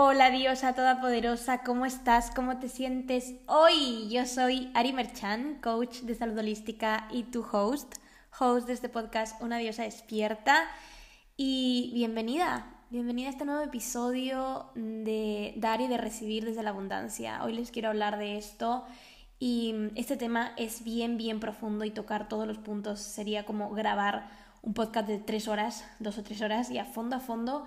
Hola diosa todopoderosa, ¿cómo estás? ¿Cómo te sientes hoy? Yo soy Ari Merchan, coach de salud holística y tu host, host de este podcast Una diosa despierta. Y bienvenida, bienvenida a este nuevo episodio de dar y de recibir desde la abundancia. Hoy les quiero hablar de esto y este tema es bien, bien profundo y tocar todos los puntos sería como grabar un podcast de tres horas, dos o tres horas y a fondo a fondo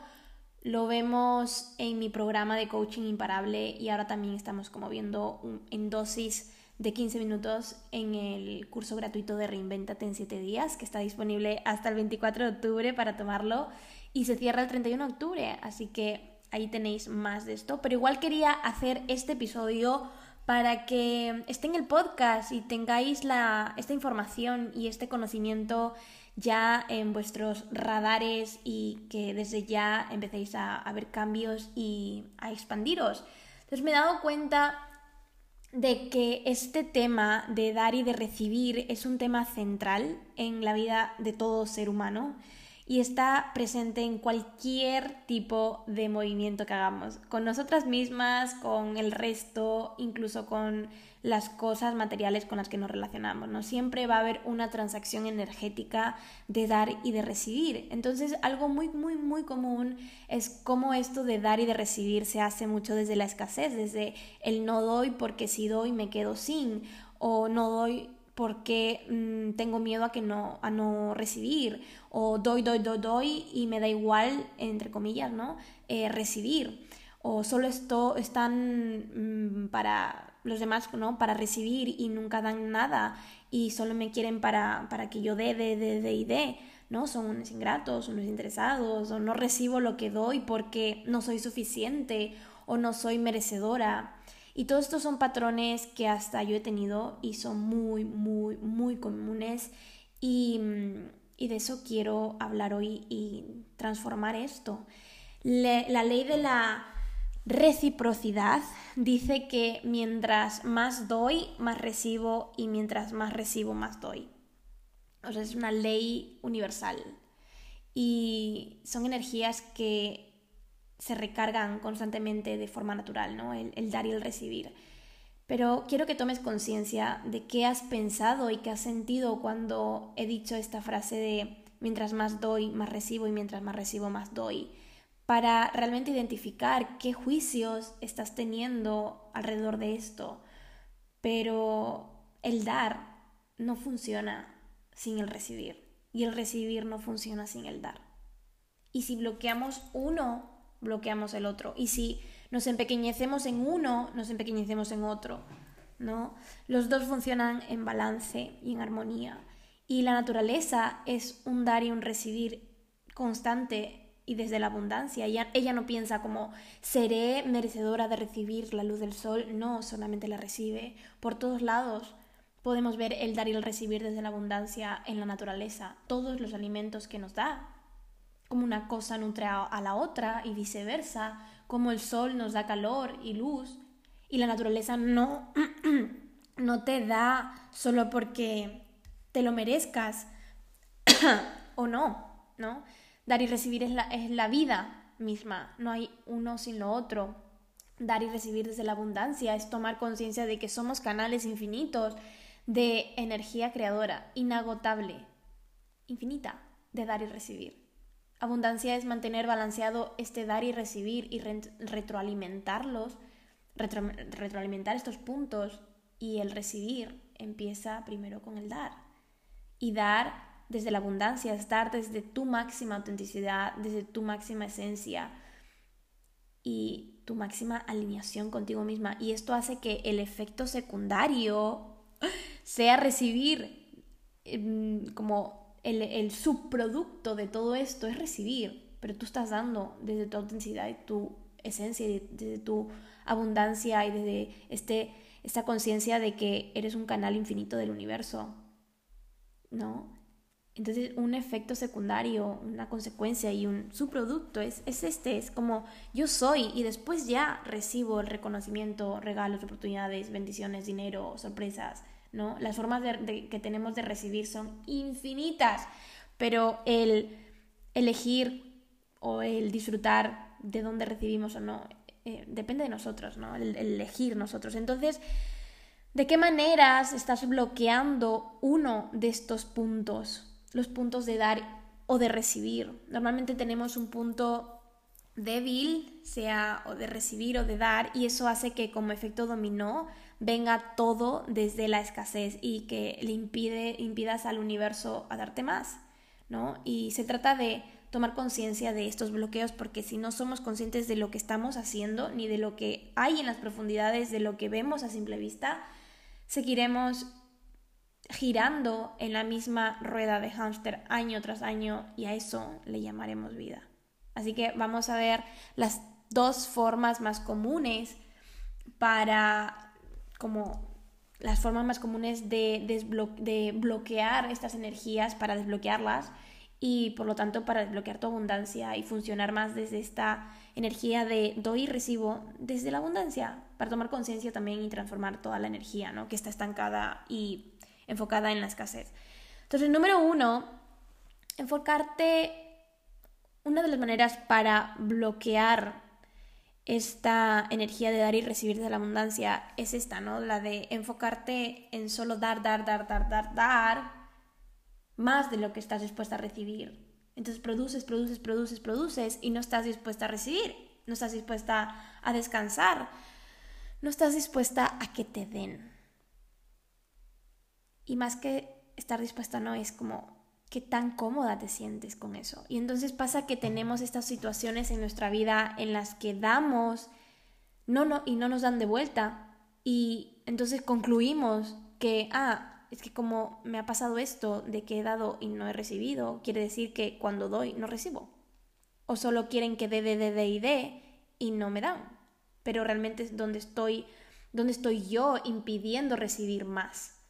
lo vemos en mi programa de coaching imparable y ahora también estamos como viendo en dosis de 15 minutos en el curso gratuito de Reinventate en 7 días, que está disponible hasta el 24 de octubre para tomarlo y se cierra el 31 de octubre, así que ahí tenéis más de esto. Pero igual quería hacer este episodio para que esté en el podcast y tengáis la, esta información y este conocimiento ya en vuestros radares y que desde ya empecéis a, ver cambios y a expandiros. Entonces me he dado cuenta de que este tema de dar y de recibir es un tema central en la vida de todo ser humano y está presente en cualquier tipo de movimiento que hagamos, con nosotras mismas, con el resto, incluso con las cosas materiales con las que nos relacionamos, ¿no? Siempre va a haber una transacción energética de dar y de recibir. Entonces, algo muy, muy, muy común es cómo esto de dar y de recibir se hace mucho desde la escasez, desde el no doy porque si doy me quedo sin, o no doy porque mm, tengo miedo a que no a no recibir o doy doy doy doy y me da igual entre comillas no eh, recibir o solo esto están mm, para los demás no para recibir y nunca dan nada y solo me quieren para, para que yo dé, dé, dé, dé y dé, ¿no? Son unos ingratos, unos interesados, o no recibo lo que doy porque no soy suficiente o no soy merecedora. Y todos estos son patrones que hasta yo he tenido y son muy, muy, muy comunes y, y de eso quiero hablar hoy y transformar esto. la ley de la reciprocidad dice que mientras más doy, más recibo y mientras más recibo, más doy. O sea, es una ley universal. Y son energías que se recargan constantemente de forma natural, ¿no? El, el dar y el recibir. Pero quiero que tomes conciencia de qué has pensado y qué has sentido cuando he dicho esta frase de mientras más doy, más recibo y mientras más recibo, más doy para realmente identificar qué juicios estás teniendo alrededor de esto. Pero el dar no funciona sin el recibir y el recibir no funciona sin el dar. Y si bloqueamos uno, bloqueamos el otro. Y si nos empequeñecemos en uno, nos empequeñecemos en otro. ¿no? Los dos funcionan en balance y en armonía. Y la naturaleza es un dar y un recibir constante y desde la abundancia. Ella, ella no piensa como seré merecedora de recibir la luz del sol, no, solamente la recibe. Por todos lados podemos ver el dar y el recibir desde la abundancia en la naturaleza, todos los alimentos que nos da, como una cosa nutre a la otra y viceversa, como el sol nos da calor y luz y la naturaleza no, no te da solo porque te lo merezcas o no, ¿no? Dar y recibir es la, es la vida misma, no hay uno sin lo otro. Dar y recibir desde la abundancia es tomar conciencia de que somos canales infinitos de energía creadora, inagotable, infinita, de dar y recibir. Abundancia es mantener balanceado este dar y recibir y retroalimentarlos, retroalimentar estos puntos y el recibir empieza primero con el dar. Y dar desde la abundancia, estar desde tu máxima autenticidad, desde tu máxima esencia y tu máxima alineación contigo misma. Y esto hace que el efecto secundario sea recibir em, como el, subproducto de todo esto es recibir, pero tú estás dando desde tu autenticidad y tu esencia, y desde tu abundancia y desde este, esta conciencia de que eres un canal infinito del universo, ¿no? Entonces, un efecto secundario, una consecuencia y un subproducto es, es este, es como yo soy y después ya recibo el reconocimiento, regalos, oportunidades, bendiciones, dinero, sorpresas, ¿no? Las formas que tenemos de recibir son infinitas, pero el elegir o el disfrutar de dónde recibimos o no eh, depende de nosotros, ¿no? El, elegir nosotros. Entonces, ¿de qué maneras estás bloqueando uno de estos puntos? Los puntos de dar o de recibir. Normalmente tenemos un punto débil, sea o de recibir o de dar, y eso hace que como efecto dominó venga todo desde la escasez y que le impide, impidas al universo a darte más, ¿no? Y se trata de tomar conciencia de estos bloqueos porque si no somos conscientes de lo que estamos haciendo ni de lo que hay en las profundidades de lo que vemos a simple vista, seguiremos girando en la misma rueda de hámster año tras año y a eso le llamaremos vida. Así que vamos a ver las dos formas más comunes para como las formas más comunes de, de bloquear estas energías para desbloquearlas y por lo tanto para desbloquear tu abundancia y funcionar más desde esta energía de doy y recibo desde la abundancia, para tomar conciencia también y transformar toda la energía ¿no? que está estancada y enfocada en la escasez. Entonces, número uno, enfocarte, una de las maneras para bloquear esta energía de dar y recibir de la abundancia es esta, ¿no? La de enfocarte en solo dar, dar, dar, dar, dar, dar más de lo que estás dispuesta a recibir. Entonces produces, produces, produces, produces y no estás dispuesta a recibir, no estás dispuesta a descansar, no estás dispuesta a que te den. Y más que estar dispuesta no es como qué tan cómoda te sientes con eso. Y entonces pasa que tenemos estas situaciones en nuestra vida en las que damos no, no, y no nos dan de vuelta. Y entonces concluimos que, ah, es que como me ha pasado esto de que he dado y no he recibido, quiere decir que cuando doy no recibo. O solo quieren que dé, dé, dé, dé y dé y no me dan. Pero realmente es donde estoy, donde estoy yo impidiendo recibir más.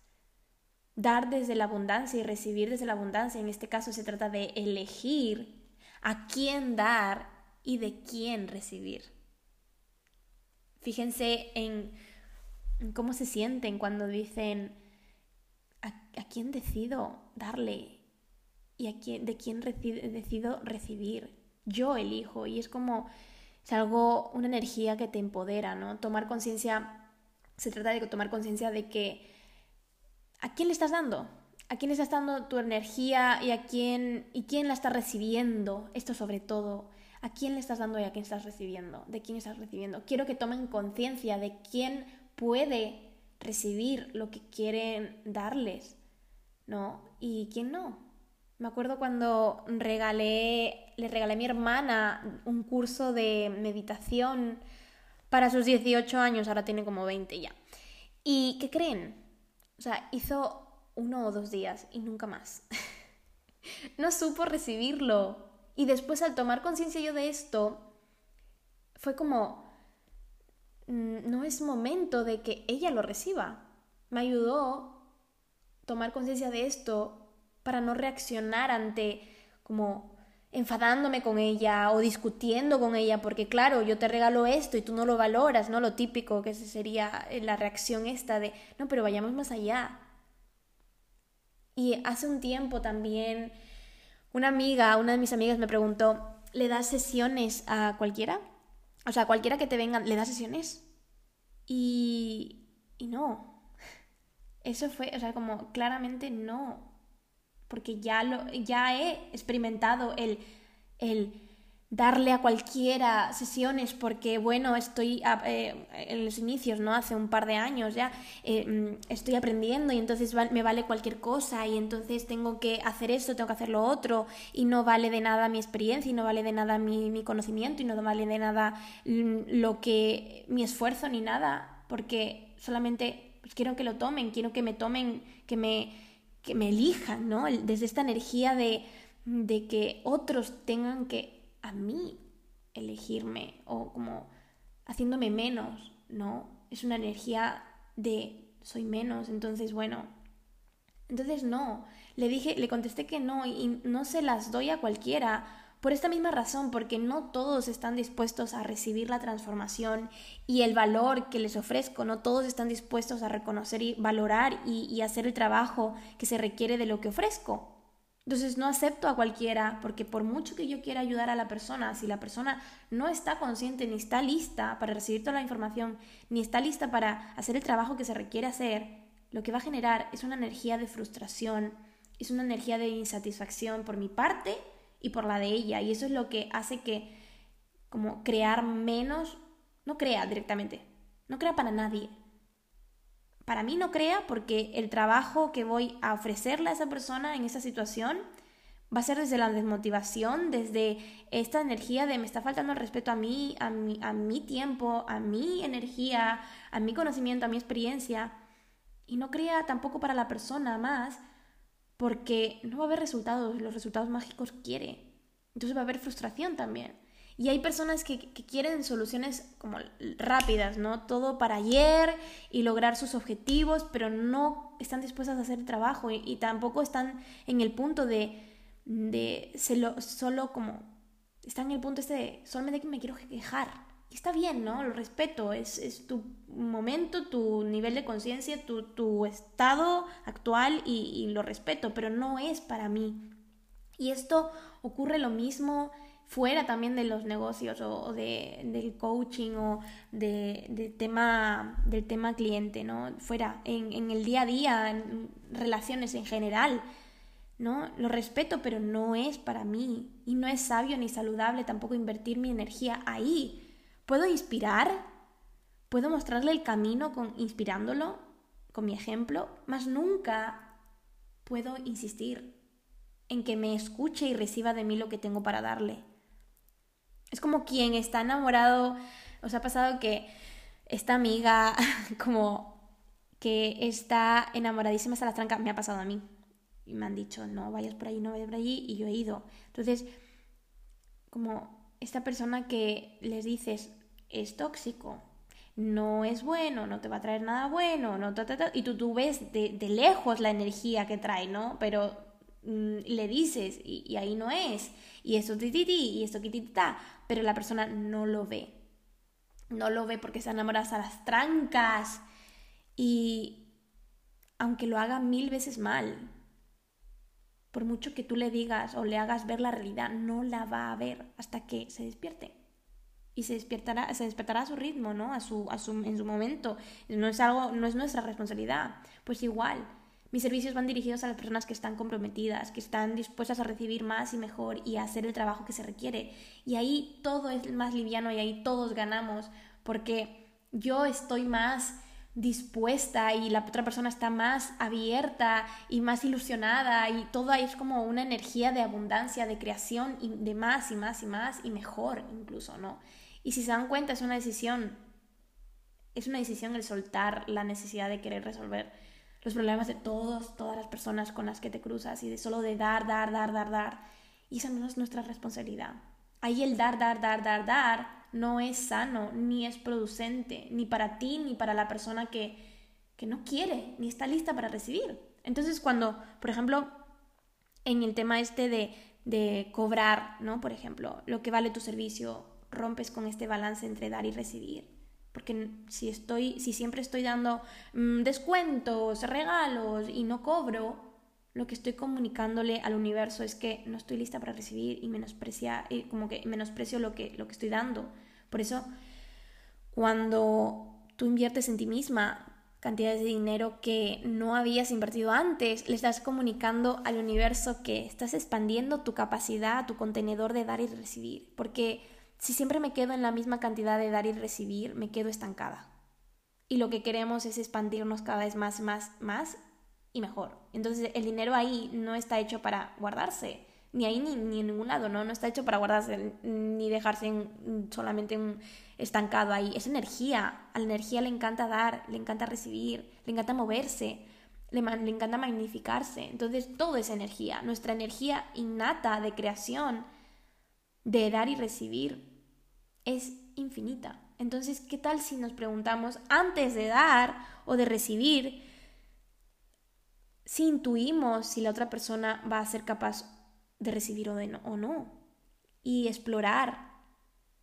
Dar desde la abundancia y recibir desde la abundancia, en este caso se trata de elegir a quién dar y de quién recibir. Fíjense en cómo se sienten cuando dicen, a, quién decido darle y a quién, de quién decido recibir. Yo elijo y es como, es algo, una energía que te empodera, ¿no? Tomar conciencia, se trata de tomar conciencia de que a quién le estás dando, a quién le estás dando tu energía y a quién, y quién la está recibiendo, esto sobre todo, a quién le estás dando y a quién estás recibiendo, de quién estás recibiendo. Quiero que tomen conciencia de quién puede recibir lo que quieren darles, ¿no? Y quién no. Me acuerdo cuando regalé, le regalé a mi hermana un curso de meditación para sus 18 años, ahora tiene como 20 ya. ¿Y qué creen? O sea, hizo uno o dos días y nunca más. no supo recibirlo. Y después al tomar conciencia yo de esto, fue como, Mm, no es momento de que ella lo reciba. Me ayudó tomar conciencia de esto para no reaccionar ante como enfadándome con ella o discutiendo con ella, porque claro, yo te regalo esto y tú no lo valoras, ¿no? Lo típico que sería eh, la reacción esta de, no, pero vayamos más allá. Y hace un tiempo también una amiga, una de mis amigas me preguntó, ¿le das sesiones a cualquiera? O sea, cualquiera que te venga, ¿le das sesiones? Y, y no. Eso fue, o sea, como claramente no. Porque ya, lo, ya he experimentado el, el darle a cualquiera sesiones porque, bueno, estoy eh, en los inicios, ¿no? Hace un par de años ya eh, mm, estoy aprendiendo y entonces me vale cualquier cosa y entonces tengo que hacer esto, tengo que hacer lo otro y no vale de nada mi experiencia y no vale de nada mi, mi conocimiento y no vale de nada mm, lo que mi esfuerzo ni nada porque solamente pues, quiero que lo tomen, quiero que me tomen, que me, que me elijan, ¿no? Desde esta energía de, de que otros tengan que a mí elegirme o como haciéndome menos, ¿no? Es una energía de soy menos, entonces bueno, entonces no, le dije, le contesté que no y no se las doy a cualquiera por esta misma razón, porque no todos están dispuestos a recibir la transformación y el valor que les ofrezco, no todos están dispuestos a reconocer y valorar y, hacer el trabajo que se requiere de lo que ofrezco. Entonces no acepto a cualquiera porque por mucho que yo quiera ayudar a la persona, si la persona no está consciente ni está lista para recibir toda la información, ni está lista para hacer el trabajo que se requiere hacer, lo que va a generar es una energía de frustración, es una energía de insatisfacción por mi parte y por la de ella. Y eso es lo que hace que como crear menos, no crea directamente, no crea para nadie, para mí no crea porque el trabajo que voy a ofrecerle a esa persona en esa situación va a ser desde la desmotivación, desde esta energía de me está faltando el respeto a mí, a mi, a mi tiempo, a mi energía, a mi conocimiento, a mi experiencia. Y no crea tampoco para la persona más porque no va a haber resultados, los resultados mágicos quiere. Entonces va a haber frustración también. Y hay personas que, quieren soluciones como rápidas, ¿no? Todo para ayer y lograr sus objetivos, pero no están dispuestas a hacer trabajo y, tampoco están en el punto de, de solo como, están en el punto este de solamente que me quiero quejar. Está bien, ¿no? Lo respeto, es, es tu momento, tu nivel de conciencia, tu, tu, estado actual y, lo respeto, pero no es para mí. Y esto ocurre lo mismo fuera también de los negocios o, de, del coaching o de, tema, del tema cliente, ¿no? Fuera, en, en, el día a día, en relaciones en general, ¿no? Lo respeto, pero no es para mí y no es sabio ni saludable tampoco invertir mi energía ahí. ¿Puedo inspirar? ¿Puedo mostrarle el camino con, inspirándolo con mi ejemplo? Más nunca puedo insistir en que me escuche y reciba de mí lo que tengo para darle. Es como quien está enamorado, os ha pasado que esta amiga como que está enamoradísima hasta las trancas, me ha pasado a mí. Y me han dicho, no vayas por ahí, no vayas por allí, y yo he ido. Entonces, como esta persona que les dices, es tóxico, no es bueno, no te va a traer nada bueno, no y tú, tú ves de, de lejos la energía que trae, ¿no? Pero Mm, le dices y, ahí no es, y esto tititi, y esto kitita, pero la persona no lo ve. No lo ve porque se enamoras a las trancas y aunque lo haga mil veces mal, por mucho que tú le digas o le hagas ver la realidad, no la va a ver hasta que se despierte. Y se despertará, se despertará a su ritmo, ¿no? A su, a su, en su momento. No es algo, no es nuestra responsabilidad. Pues igual, mis servicios van dirigidos a las personas que están comprometidas, que están dispuestas a recibir más y mejor y a hacer el trabajo que se requiere. Y ahí todo es más liviano y ahí todos ganamos porque yo estoy más dispuesta y la otra persona está más abierta y más ilusionada y todo ahí es como una energía de abundancia, de creación y de más y más y más y mejor incluso, ¿no? Y si se dan cuenta es una decisión, es una decisión el soltar la necesidad de querer resolver los problemas de todos, todas las personas con las que te cruzas y de solo de dar, dar, dar, dar, dar. Y esa no es nuestra responsabilidad. Ahí el dar, dar, dar, dar, dar no es sano, ni es producente, ni para ti, ni para la persona que, que no quiere, ni está lista para recibir. Entonces cuando, por ejemplo, en el tema este de, de cobrar, ¿no? Por ejemplo, lo que vale tu servicio, rompes con este balance entre dar y recibir porque si estoy, si siempre estoy dando mm, descuentos, regalos y no cobro, lo que estoy comunicándole al universo es que no estoy lista para recibir y menosprecia, como que menosprecio lo que, lo que estoy dando. Por eso, cuando tú inviertes en ti misma cantidades de dinero que no habías invertido antes, le estás comunicando al universo que estás expandiendo tu capacidad, tu contenedor de dar y recibir. Porque si siempre me quedo en la misma cantidad de dar y recibir, me quedo estancada. Y lo que queremos es expandirnos cada vez más, más, más y mejor. Entonces el dinero ahí no está hecho para guardarse, ni ahí ni, ni en ningún lado, ¿no? No está hecho para guardarse ni dejarse solamente estancado ahí. Es energía. A la energía le encanta dar, le encanta recibir, le encanta moverse, le, le encanta magnificarse. Entonces todo es energía. Nuestra energía innata de creación, de dar y recibir, es infinita. Entonces, ¿qué tal si nos preguntamos antes de dar o de recibir si intuimos si la otra persona va a ser capaz de recibir o, de no, o no? Y explorar,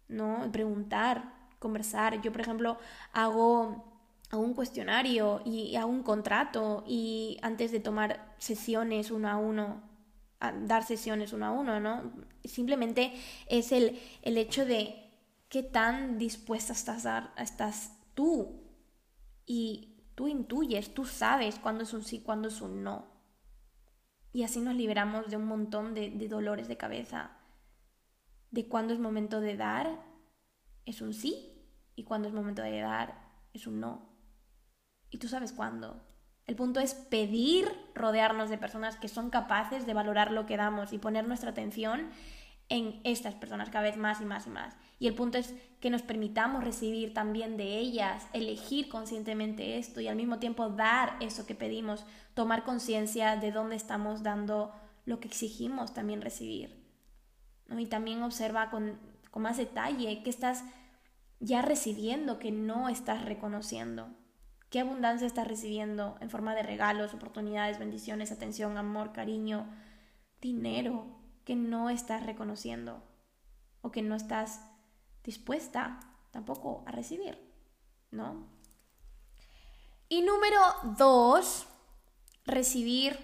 ¿no? Preguntar, conversar. Yo, por ejemplo, hago, hago un cuestionario y hago un contrato y antes de tomar sesiones uno a uno dar sesiones uno a uno, ¿no? Simplemente es el, el hecho de qué tan dispuesta estás, a, estás tú y tú intuyes, tú sabes cuándo es un sí, cuándo es un no. Y así nos liberamos de un montón de, de dolores de cabeza, de cuándo es momento de dar, es un sí, y cuándo es momento de dar, es un no. Y tú sabes cuándo. El punto es pedir rodearnos de personas que son capaces de valorar lo que damos y poner nuestra atención en estas personas cada vez más y más y más. Y el punto es que nos permitamos recibir también de ellas, elegir conscientemente esto y al mismo tiempo dar eso que pedimos, tomar conciencia de dónde estamos dando lo que exigimos también recibir. Y también observa con, con más detalle qué estás ya recibiendo que no estás reconociendo. ¿Qué abundancia estás recibiendo en forma de regalos, oportunidades, bendiciones, atención, amor, cariño, dinero que no estás reconociendo o que no estás dispuesta tampoco a recibir? ¿No? Y número dos, recibir,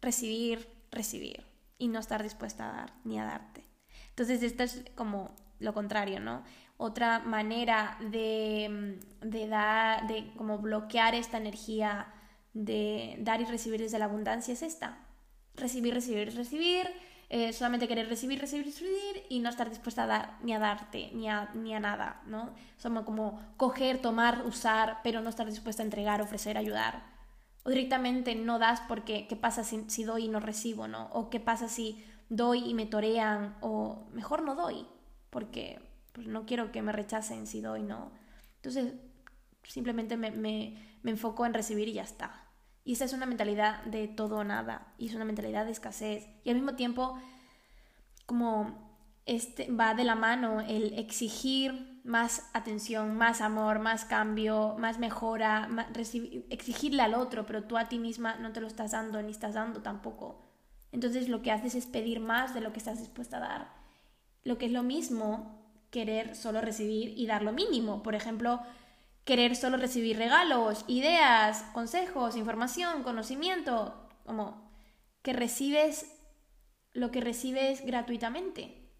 recibir, recibir y no estar dispuesta a dar ni a darte. Entonces, esto es como lo contrario, ¿no? Otra manera de, de dar, de como bloquear esta energía de dar y recibir desde la abundancia es esta. Recibir, recibir, recibir, eh, solamente querer recibir, recibir, recibir y no estar dispuesta a dar ni a darte ni a, ni a nada, ¿no? Somos como coger, tomar, usar, pero no estar dispuesta a entregar, ofrecer, ayudar. O directamente no das porque qué pasa si, si doy y no recibo, ¿no? O qué pasa si doy y me torean, o mejor no doy, porque pues no quiero que me rechacen si doy, no. Entonces, simplemente me, me, me enfoco en recibir y ya está. Y esa es una mentalidad de todo o nada, y es una mentalidad de escasez. Y al mismo tiempo, como este, va de la mano el exigir más atención, más amor, más cambio, más mejora, exigirle al otro, pero tú a ti misma no te lo estás dando ni estás dando tampoco. Entonces lo que haces es pedir más de lo que estás dispuesta a dar. Lo que es lo mismo querer solo recibir y dar lo mínimo. Por ejemplo, querer solo recibir regalos, ideas, consejos, información, conocimiento, como que recibes lo que recibes gratuitamente,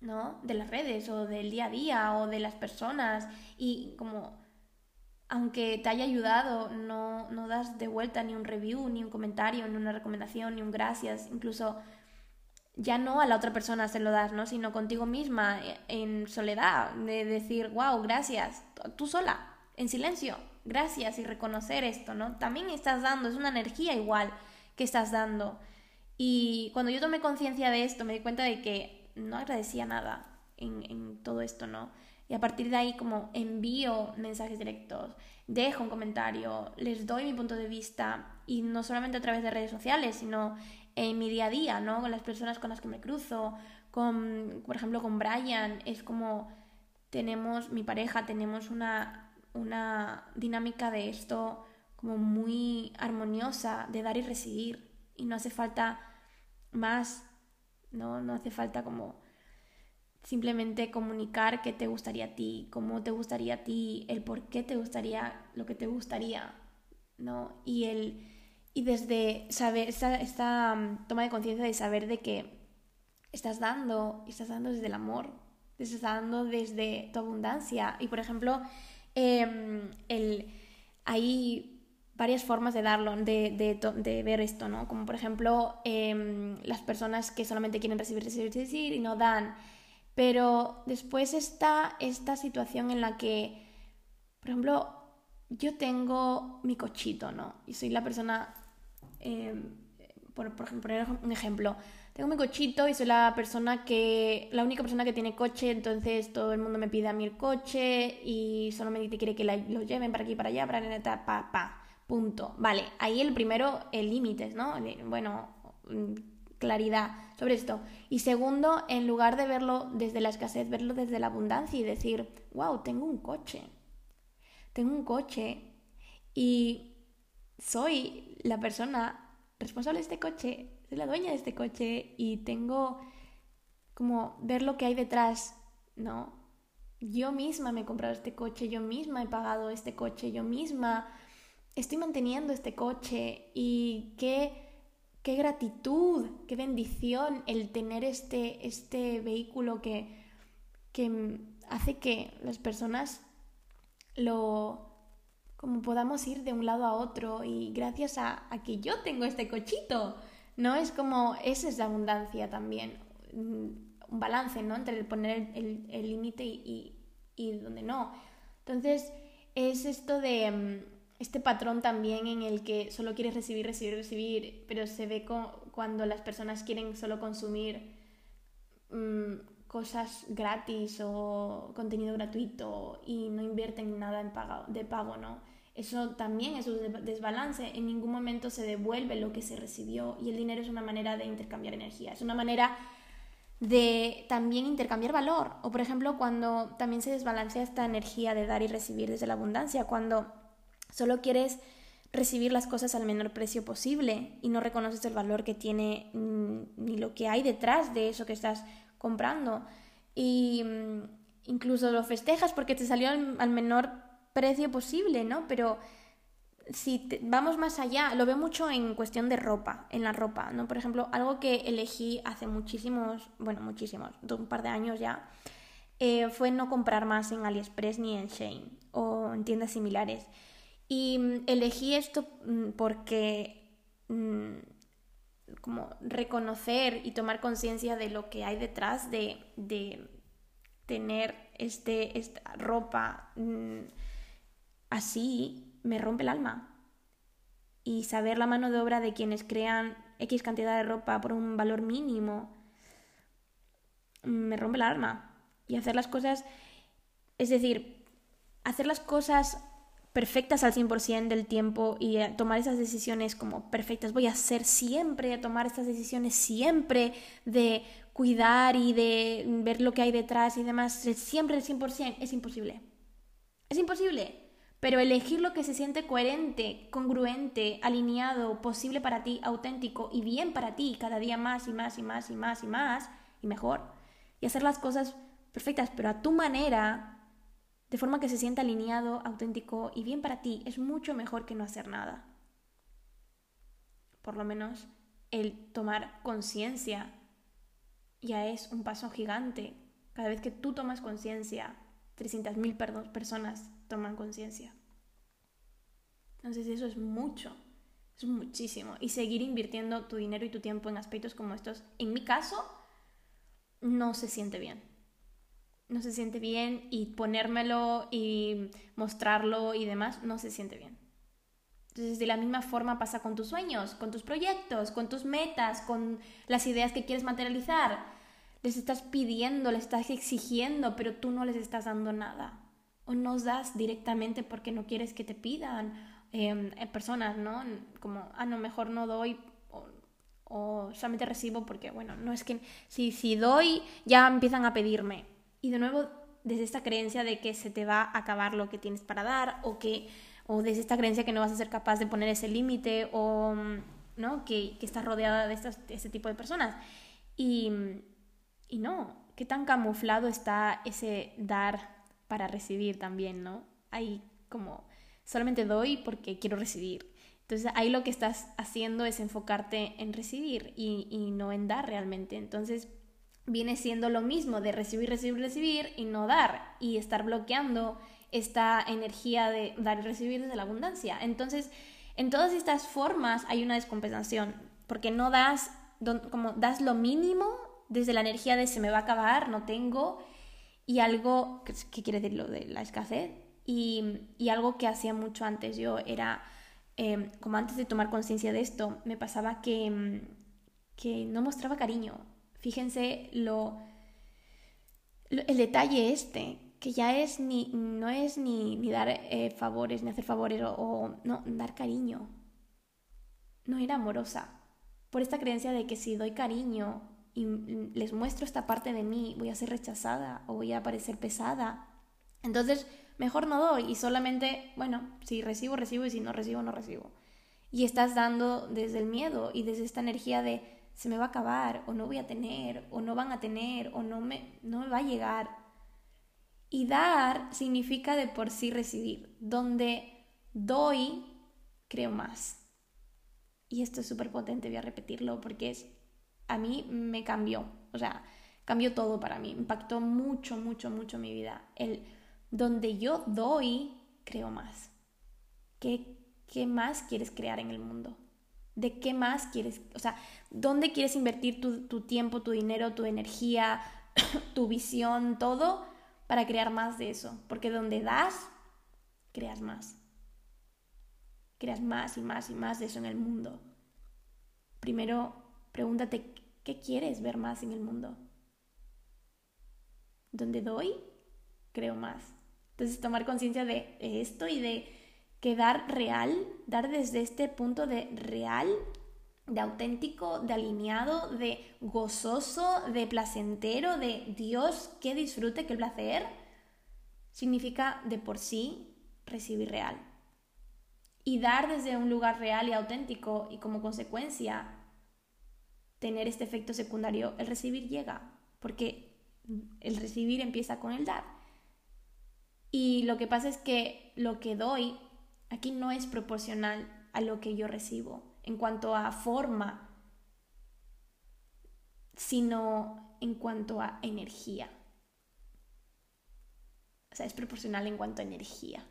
¿no? De las redes o del día a día o de las personas y como aunque te haya ayudado, no, no das de vuelta ni un review, ni un comentario, ni una recomendación, ni un gracias, incluso ya no a la otra persona se lo das, ¿no? Sino contigo misma, e, en soledad, de decir, wow, gracias, tú sola, en silencio, gracias y reconocer esto, ¿no? También estás dando, es una energía igual que estás dando. Y cuando yo tomé conciencia de esto, me di cuenta de que no agradecía nada en, en todo esto, ¿no? Y a partir de ahí como envío mensajes directos, dejo un comentario, les doy mi punto de vista y no solamente a través de redes sociales, sino en mi día a día, ¿no? Con las personas con las que me cruzo, con, por ejemplo, con Brian, es como tenemos, mi pareja, tenemos una, una dinámica de esto como muy armoniosa, de dar y recibir, y no hace falta más, ¿no? No hace falta como simplemente comunicar qué te gustaría a ti, cómo te gustaría a ti, el por qué te gustaría lo que te gustaría, ¿no? Y el y desde saber, esta, mm, toma de conciencia de saber de que estás dando, estás dando desde el amor, estás dando desde tu abundancia. Y por ejemplo, em, el, hay varias formas de darlo, de, de, de, ver esto, ¿no? Como por ejemplo, em, las personas que solamente quieren recibir, recibir, recibir y no dan. Pero después está esta situación en la que, por ejemplo, yo tengo mi cochito, ¿no? Y soy la persona Em, por, ejemplo, poner un ejemplo, tengo mi cochito y soy la persona que, la única persona que tiene coche, entonces todo el mundo me pide a mí el coche y solamente quiere que lo lleven para aquí, para allá, para neta, pa, pa, punto. Vale, ahí el primero, el límites, ¿no? Bueno, mm, claridad sobre esto. Y segundo, en lugar de verlo desde la escasez, verlo desde la abundancia y decir, wow, tengo un coche. Tengo un coche y soy la persona responsable de este coche, soy la dueña de este coche y tengo como ver lo que hay detrás, ¿no? Yo misma me he comprado este coche, yo misma he pagado este coche, yo misma estoy manteniendo este coche y qué qué gratitud, qué bendición el tener este, este vehículo que, que hace que las personas lo como podamos ir de un lado a otro y gracias a, que yo tengo este cochito, ¿no? Es como, esa es la abundancia también, un balance, ¿no? Entre el poner el límite y, y, donde no. Entonces, es esto de mm, este patrón también en el que solo quieres recibir, recibir, recibir, pero se ve cuando las personas quieren solo consumir mm, cosas gratis o contenido gratuito y no invierten nada en pago, de pago, ¿no? Eso también es un desbalance. En ningún momento se devuelve lo que se recibió y el dinero es una manera de intercambiar energía, es una manera de también intercambiar valor. O por ejemplo, cuando también se desbalancea esta energía de dar y recibir desde la abundancia, cuando solo quieres recibir las cosas al menor precio posible y no reconoces el valor que tiene mm, ni lo que hay detrás de eso que estás comprando. Y mm, incluso lo festejas porque te salió al, menor precio posible, ¿no? Pero si vamos más allá, lo veo mucho en cuestión de ropa, en la ropa, ¿no? Por ejemplo, algo que elegí hace muchísimos, bueno, muchísimos, un par de años ya, eh, fue no comprar más en AliExpress ni en Shane o en tiendas similares. Y mm, elegí esto mm, porque como reconocer y tomar conciencia de lo que hay detrás de, de tener este, esta ropa mm, así, me rompe el alma. Y saber la mano de obra de quienes crean X cantidad de ropa por un valor mínimo, me rompe el alma. Y hacer las cosas, es decir, hacer las cosas perfectas al 100% del tiempo y tomar esas decisiones como perfectas. Voy a hacer siempre, a tomar estas decisiones siempre de cuidar y de ver lo que hay detrás y demás, siempre al 100%, es imposible. Es imposible. Pero elegir lo que se siente coherente, congruente, alineado, posible para ti, auténtico y bien para ti, cada día más y más y más y más y más y mejor. Y hacer las cosas perfectas, pero a tu manera, de forma que se sienta alineado, auténtico y bien para ti, es mucho mejor que no hacer nada. Por lo menos el tomar conciencia ya es un paso gigante. Cada vez que tú tomas conciencia, 300.000 personas toman conciencia. Entonces eso es mucho, es muchísimo. Y seguir invirtiendo tu dinero y tu tiempo en aspectos como estos, en mi caso, no se siente bien no se siente bien y ponérmelo y mostrarlo y demás no se siente bien. Entonces, de la misma forma pasa con tus sueños, con tus proyectos, con tus metas, con las ideas que quieres materializar. Les estás pidiendo, les estás exigiendo, pero tú no les estás dando nada. O no das directamente porque no quieres que te pidan em, eh, personas, ¿no? Como, ah, no, mejor no doy o, o, solamente recibo porque, bueno, no es que si, si doy ya empiezan a pedirme. Y de nuevo, desde esta creencia de que se te va a acabar lo que tienes para dar o que o desde esta creencia que no vas a ser capaz de poner ese límite o ¿no? que, que estás rodeada de, estas, ese tipo de personas. Y, y no, qué tan camuflado está ese dar para recibir también, ¿no? Ahí como solamente doy porque quiero recibir. Entonces ahí lo que estás haciendo es enfocarte en recibir y, y no en dar realmente. Entonces viene siendo lo mismo de recibir, recibir, recibir y no dar y estar bloqueando esta energía de dar y recibir desde la abundancia. Entonces, en todas estas formas hay una descompensación, porque no das, como das lo mínimo desde la energía de se me va a acabar, no tengo, y algo, ¿qué quiere decir lo de la escasez? Y, y algo que hacía mucho antes yo era, em, como antes de tomar conciencia de esto, me pasaba que, em, que no mostraba cariño, Fíjense lo, el detalle este, que ya es ni, no es ni, ni dar eh, favores, ni hacer favores, o, no, dar cariño. No era amorosa. Por esta creencia de que si doy cariño y les muestro esta parte de mí, voy a ser rechazada o voy a parecer pesada. Entonces, mejor no doy y solamente, bueno, si recibo, recibo y si no recibo, no recibo. Y estás dando desde el miedo y desde esta energía de se me va a acabar o no voy a tener o no van a tener o no me, no me va a llegar. Y dar significa de por sí recibir. Donde doy, creo más. y esto es súper potente, voy a repetirlo porque es, a mí me cambió, o sea, cambió todo para mí, impactó mucho, mucho, mucho mi vida. El donde yo doy, creo más. ¿Qué, qué más quieres crear en el mundo? ¿De qué más quieres? O sea, ¿dónde quieres invertir tu, tu tiempo, tu dinero, tu energía, tu visión, todo para crear más de eso? Porque donde das, creas más creas más y más y más de eso en el mundo. Primero, pregúntate qué quieres ver más en el mundo. ¿Dónde doy? Creo más. Entonces, tomar conciencia de esto y de que dar real, dar desde este punto de real, de auténtico, de alineado, de gozoso, de placentero, de Dios que disfrute, que placer, significa de por sí recibir real y dar desde un lugar real y auténtico y como consecuencia tener este efecto secundario, el recibir llega, porque el recibir empieza con el dar. Y lo que pasa es que lo que doy aquí no es proporcional a lo que yo recibo en cuanto a forma, sino en cuanto a energía. O sea, es proporcional en cuanto a energía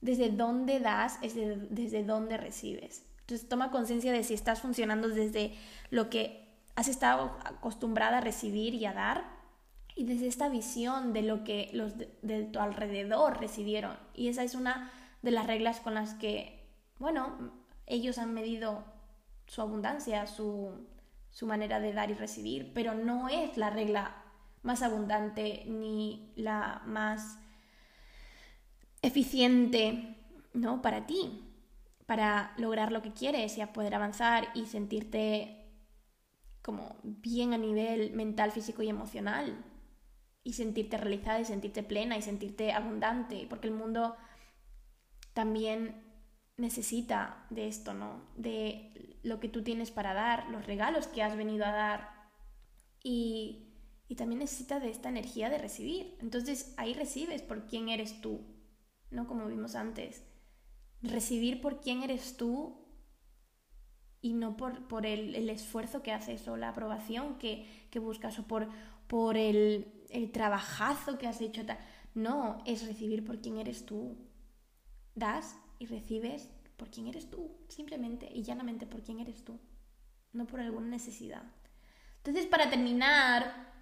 desde dónde das es desde dónde recibes. Entonces toma conciencia de si estás funcionando desde lo que has estado acostumbrada a recibir y a dar y desde esta visión de lo que los de, tu alrededor recibieron. Y esa es una de las reglas con las que, bueno, ellos han medido su abundancia, su, su manera de dar y recibir, pero no es la regla más abundante ni la más eficiente, ¿no? Para ti, para lograr lo que quieres y poder avanzar y sentirte como bien a nivel mental, físico y emocional y sentirte realizada y sentirte plena y sentirte abundante, porque el mundo también necesita de esto, ¿no? De lo que tú tienes para dar, los regalos que has venido a dar y, y también necesita de esta energía de recibir. Entonces ahí recibes por quién eres tú, ¿no? Como vimos antes. Recibir por quién eres tú y no por, por el, esfuerzo que haces o la aprobación que, buscas o por, por el, el, trabajazo que has hecho. No, es recibir por quién eres tú. Das y recibes por quién eres tú, simplemente y llanamente por quién eres tú, no por alguna necesidad. Entonces, para terminar,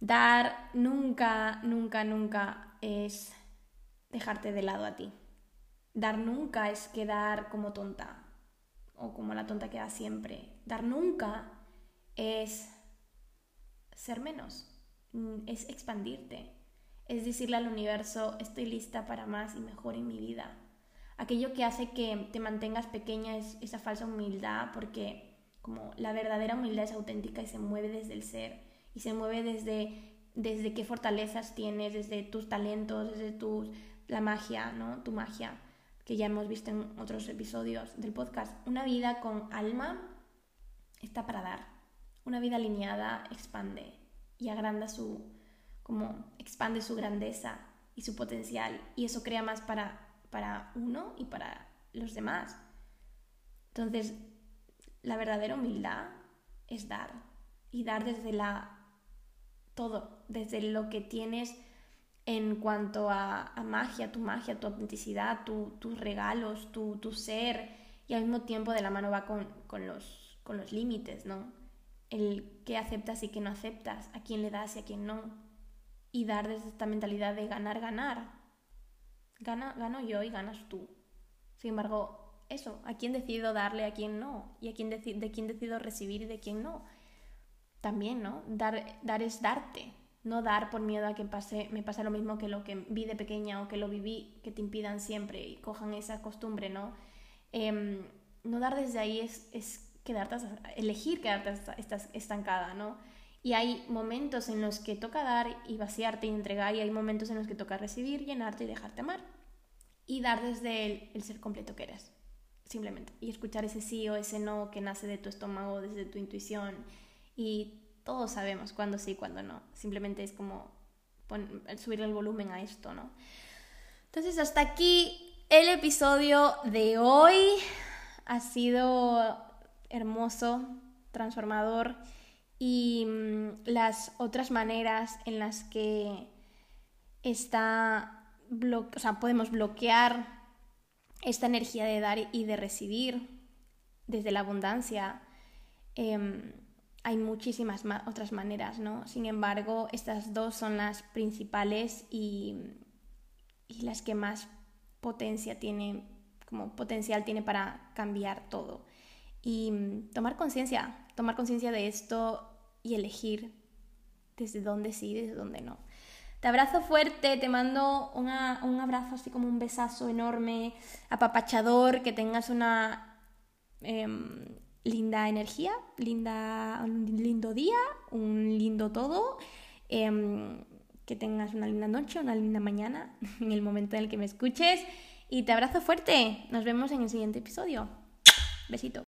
dar nunca, nunca, nunca es dejarte de lado a ti. Dar nunca es quedar como tonta o como la tonta que da siempre. Dar nunca es ser menos, mm, es expandirte, es decirle al universo, estoy lista para más y mejor en mi vida. Aquello que hace que te mantengas pequeña es esa falsa humildad, porque como la verdadera humildad es auténtica y se mueve desde el ser y se mueve desde desde qué fortalezas tienes, desde tus talentos, desde tus la magia, ¿no? Tu magia, que ya hemos visto en otros episodios del podcast. Una vida con alma está para dar. Una vida alineada expande y agranda su, como expande su grandeza y su potencial. Y eso crea más para, para uno y para los demás. Entonces, la verdadera humildad es dar. Y dar desde la todo, desde lo que tienes en cuanto a, magia, tu magia, tu autenticidad, tus regalos, tu, ser, y al mismo tiempo de la mano va con, los, con los límites, ¿no? El qué aceptas y qué no aceptas, a quién le das y a quién no. Y dar desde esta mentalidad de ganar, ganar. Gana, gano yo y ganas tú. Sin embargo, eso, a quién decido darle, a quién no, y a quién de quién decido recibir y de quién no. También, ¿no? Dar, dar es darte, no dar por miedo a que pase, me pase lo mismo que lo que vi de pequeña o que lo viví, que te impidan siempre y cojan esa costumbre, ¿no? Em, no dar desde ahí es, es quedarte, elegir quedarte estancada, ¿no? Y hay momentos en los que toca dar y vaciarte y entregar y hay momentos en los que toca recibir, llenarte y dejarte amar. Y dar desde el ser completo que eres, simplemente. Y escuchar ese sí o ese no que nace de tu estómago, desde tu intuición y todos sabemos cuándo sí y cuándo no. Simplemente es como subir el volumen a esto, ¿no? Entonces, hasta aquí el episodio de hoy. ha sido hermoso, transformador y mm, las otras maneras en las que está o sea, podemos bloquear esta energía de dar y de recibir desde la abundancia. Em, hay muchísimas otras maneras, ¿no? Sin embargo, estas dos son las principales y, y las que más potencia tiene, como potencial tiene para cambiar todo. Y mm, tomar conciencia, tomar conciencia de esto y elegir desde dónde sí, desde dónde no. Te abrazo fuerte, te mando un abrazo así como un besazo enorme, apapachador, que tengas una em, linda energía, linda, un lindo día, un lindo todo, em, que tengas una linda noche, una linda mañana en el momento en el que me escuches y te abrazo fuerte. Nos vemos en el siguiente episodio. Besito.